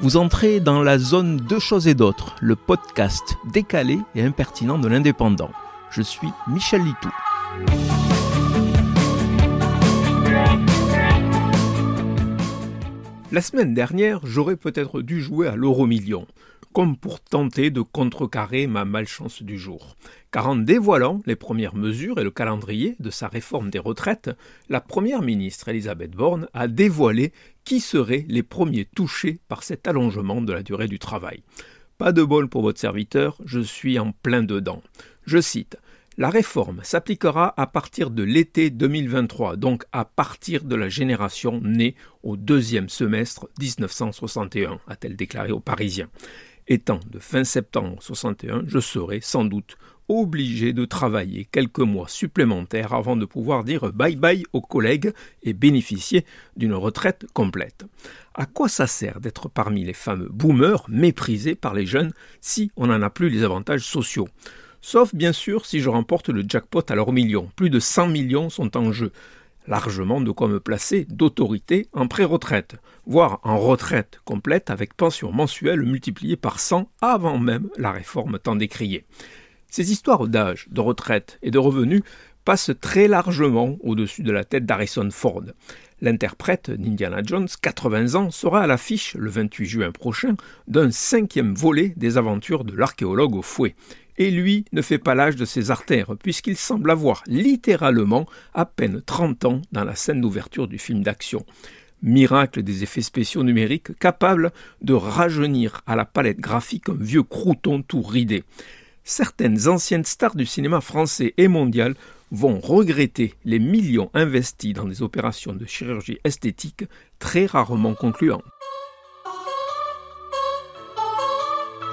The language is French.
Vous entrez dans la zone Deux choses et d'autres, le podcast décalé et impertinent de l'indépendant. Je suis Michel Litou. La semaine dernière, j'aurais peut-être dû jouer à l'euro million, comme pour tenter de contrecarrer ma malchance du jour. Car en dévoilant les premières mesures et le calendrier de sa réforme des retraites, la première ministre Elisabeth Borne a dévoilé qui seraient les premiers touchés par cet allongement de la durée du travail. Pas de bol pour votre serviteur, je suis en plein dedans. Je cite la réforme s'appliquera à partir de l'été 2023, donc à partir de la génération née au deuxième semestre 1961, a-t-elle déclaré aux Parisiens. Étant de fin septembre 61, je serai sans doute obligé de travailler quelques mois supplémentaires avant de pouvoir dire bye bye aux collègues et bénéficier d'une retraite complète. À quoi ça sert d'être parmi les fameux boomers méprisés par les jeunes si on n'en a plus les avantages sociaux? Sauf bien sûr si je remporte le jackpot à leur million. Plus de 100 millions sont en jeu. Largement de quoi me placer d'autorité en pré-retraite, voire en retraite complète avec pension mensuelle multipliée par 100 avant même la réforme tant décriée. Ces histoires d'âge, de retraite et de revenus passent très largement au-dessus de la tête d'Harrison Ford. L'interprète d'Indiana Jones, 80 ans, sera à l'affiche le 28 juin prochain d'un cinquième volet des aventures de l'archéologue au fouet et lui ne fait pas l'âge de ses artères, puisqu'il semble avoir littéralement à peine 30 ans dans la scène d'ouverture du film d'action. Miracle des effets spéciaux numériques capable de rajeunir à la palette graphique un vieux crouton tout ridé. Certaines anciennes stars du cinéma français et mondial vont regretter les millions investis dans des opérations de chirurgie esthétique très rarement concluantes.